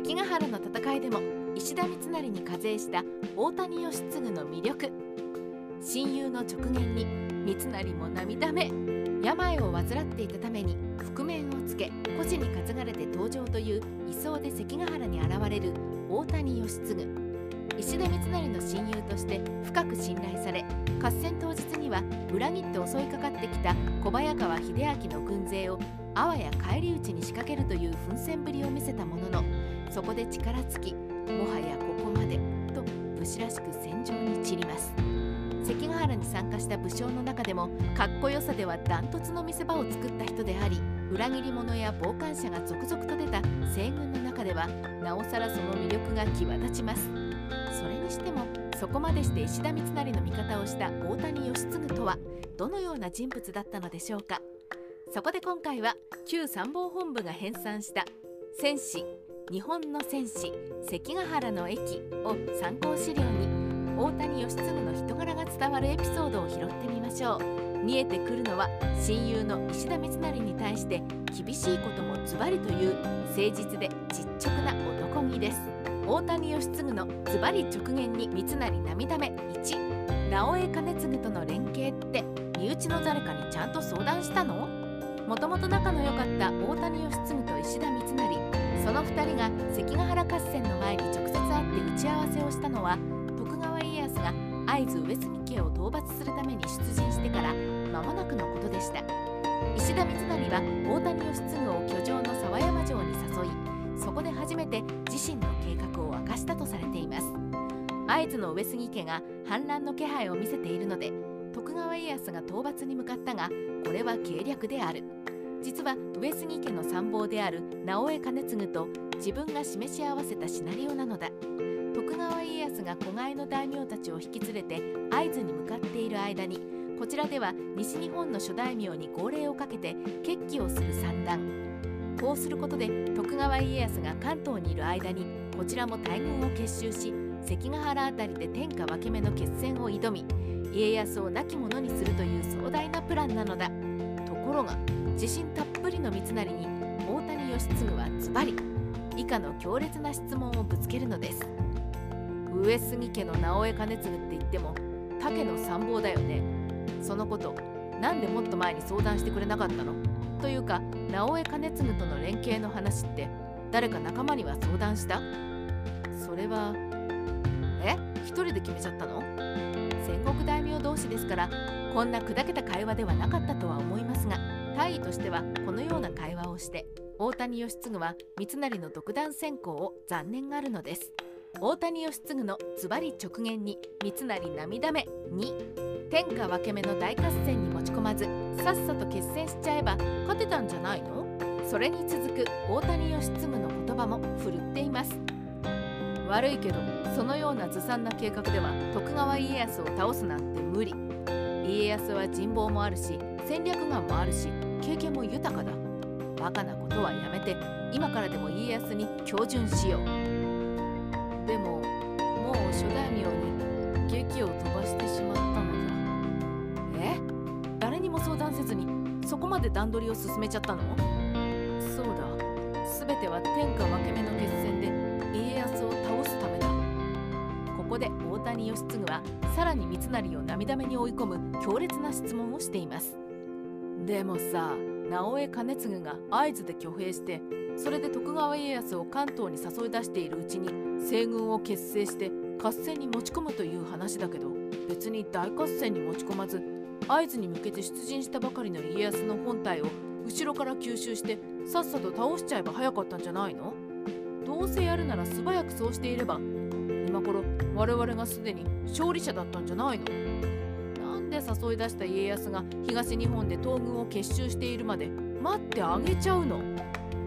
関ヶ原の戦いでも石田三成に課税した大谷義継の魅力親友の直言に三成も涙目病を患っていたために覆面をつけ古紙に担がれて登場という位相で関ヶ原に現れる大谷義継石田三成の親友として深く信頼され合戦当日には裏切って襲いかかってきた小早川秀明の軍勢をあわや返り討ちに仕掛けるという奮戦ぶりを見せたもののそこで力尽きもはやここまでと武士らしく戦場に散ります。関ヶ原に参加した武将の中でもかっこよさではダントツの見せ場を作った人であり裏切り者や傍観者が続々と出た西軍の中ではなおさらその魅力が際立ちます。それにしてもそこまでして石田三成の味方をした大谷義継とはどのような人物だったのでしょうか。そこで今回は旧参謀本部が編纂した戦士日本の戦士関ヶ原の駅を参考資料に大谷義継の人柄が伝わるエピソードを拾ってみましょう。見えてくるのは親友の石田三成に対して厳しいこともズバリという誠実で実直な男気です。大谷義継のズバリ直言に三成涙目1直江兼次との連携って身内の誰かにちゃんと相談したの？もともと仲の良かった大谷義継と石田三成。その2人が関ヶ原合戦の前に直接会って打ち合わせをしたのは徳川家康が会津上杉家を討伐するために出陣してから間もなくのことでした。石田三成は大谷義継を居城の沢山城に誘いそこで初めて自身の計画を明かしたとされています。会津の上杉家が反乱の気配を見せているので川家康が討伐に向かったがこれは計略である。実は上杉家の参謀である直江兼次と自分が示し合わせたシナリオなのだ。徳川家康が子飼いの大名たちを引き連れて会津に向かっている間にこちらでは西日本の諸大名に号令をかけて決起をする算段。こうすることで徳川家康が関東にいる間にこちらも大軍を結集し関ヶ原辺りで天下分け目の決戦を挑み家康を亡き者にするという壮大なプランなのだ。ところが自信たっぷりの三成に大谷義継はズバリ以下の強烈な質問をぶつけるのです。上杉家の直江兼次って言っても竹の参謀だよね。そのことなんでもっと前に相談してくれなかったの？というか直江兼次との連携の話って誰か仲間には相談した？それはえ？一人で決めちゃったの？戦国大名同士ですからこんな砕けた会話ではなかったとは思いますが大尉としてはこのような会話をして大谷義継は三成の独断専行を残念がるのです。大谷義継のズバリ直言に三成涙目2天下分け目の大合戦に持ち込まずさっさと決戦しちゃえば勝てたんじゃないの？それに続く大谷義継の言葉も振るっています。悪いけどそのようなずさんな計画では徳川家康を倒すなんて無理。家康は人望もあるし戦略眼もあるし経験も豊かだ。バカなことはやめて今からでも家康に標準しよう。でももう諸大名に劇を飛ばしてしまったのだ。え？誰にも相談せずにそこまで段取りを進めちゃったの？そうだ。全ては天下分け目の決戦で家康を倒倒すためだ。ここで大谷義継はさらに三成を涙目に追い込む強烈な質問をしています。でもさ直江兼次が会津で挙兵してそれで徳川家康を関東に誘い出しているうちに西軍を結成して合戦に持ち込むという話だけど別に大合戦に持ち込まず会津に向けて出陣したばかりの家康の本体を後ろから吸収してさっさと倒しちゃえば早かったんじゃないの？どうせやるなら素早くそうしていれば今頃我々がすでに勝利者だったんじゃないの？なんで誘い出した家康が東日本で東軍を結集しているまで待ってあげちゃうの？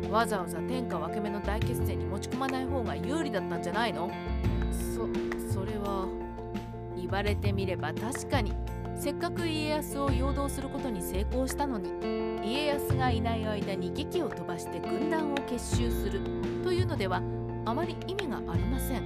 わざわざ天下分け目の大決戦に持ち込まない方が有利だったんじゃないの？そそれは言われてみれば確かに。せっかく家康を陽動することに成功したのに家康がいない間に劇を飛ばして軍団を結集するというのではあまり意味がありません。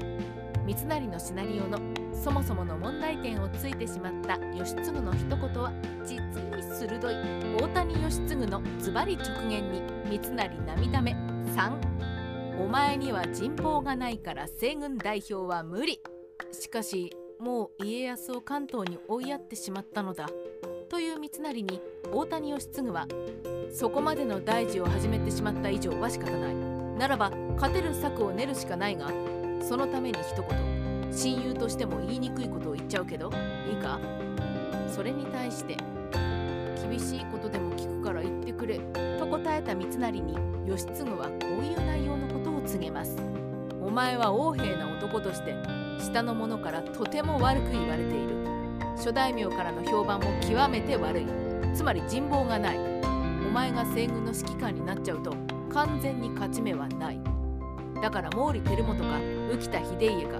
三成のシナリオのそもそもの問題点をついてしまった義継の一言は実に鋭い大谷義継のズバリ直言に三成涙目。3お前には人望がないから西軍代表は無理。しかしもう家康を関東に追いやってしまったのだ。という三成に大谷義継はそこまでの大事を始めてしまった以上は仕方ない。ならば勝てる策を練るしかないがそのために一言親友としても言いにくいことを言っちゃうけどいいか？それに対して厳しいことでも聞くから言ってくれと答えた三成に義継はこういう内容のことを告げます。お前は横柄な男として下の者からとても悪く言われている。諸大名からの評判も極めて悪い。つまり人望がない。お前が西軍の指揮官になっちゃうと完全に勝ち目はない。だから毛利輝元か浮田秀家か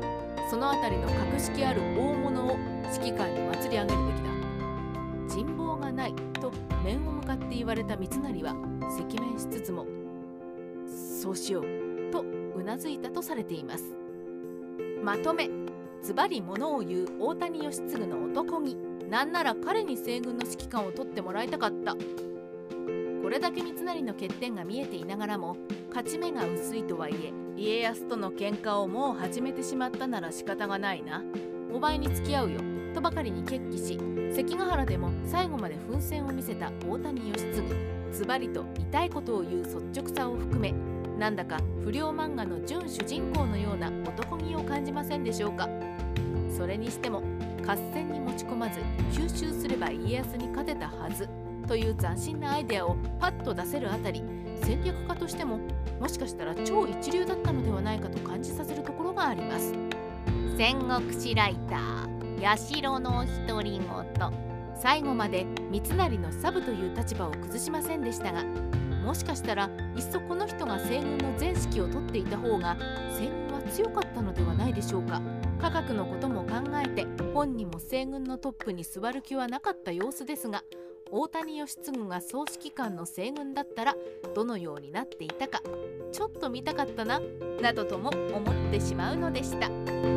その辺りの格式ある大物を指揮官に祭り上げるべきだ。人望がないと面を向かって言われた三成は赤面しつつもそうしようとうなずいたとされています。まとめズバリ物を言う大谷義継の男気なんなら彼に西軍の指揮官を取ってもらいたかった。これだけ三成の欠点が見えていながらも勝ち目が薄いとはいえ家康との喧嘩をもう始めてしまったなら仕方がないな。お前に付き合うよとばかりに決起し関ヶ原でも最後まで奮戦を見せた大谷義継ズバリと痛いことを言う率直さを含めなんだか不良漫画の準主人公のような男気を感じませんでしょうか？それにしても合戦に持ち込まず吸収すれば家康に勝てたはずという斬新なアイデアをパッと出せるあたり戦略家としてももしかしたら超一流だったのではないかと感じさせるところがあります。戦国史ライター八代の独り言。最後まで三成のサブという立場を崩しませんでしたがもしかしたらいっそこの人が西軍の全指揮を取っていた方が西軍は強かったのではないでしょうか科学のことも考えて本人も西軍のトップに座る気はなかった様子ですが大谷義継が総指揮官の西軍だったらどのようになっていたかちょっと見たかったななどとも思ってしまうのでした。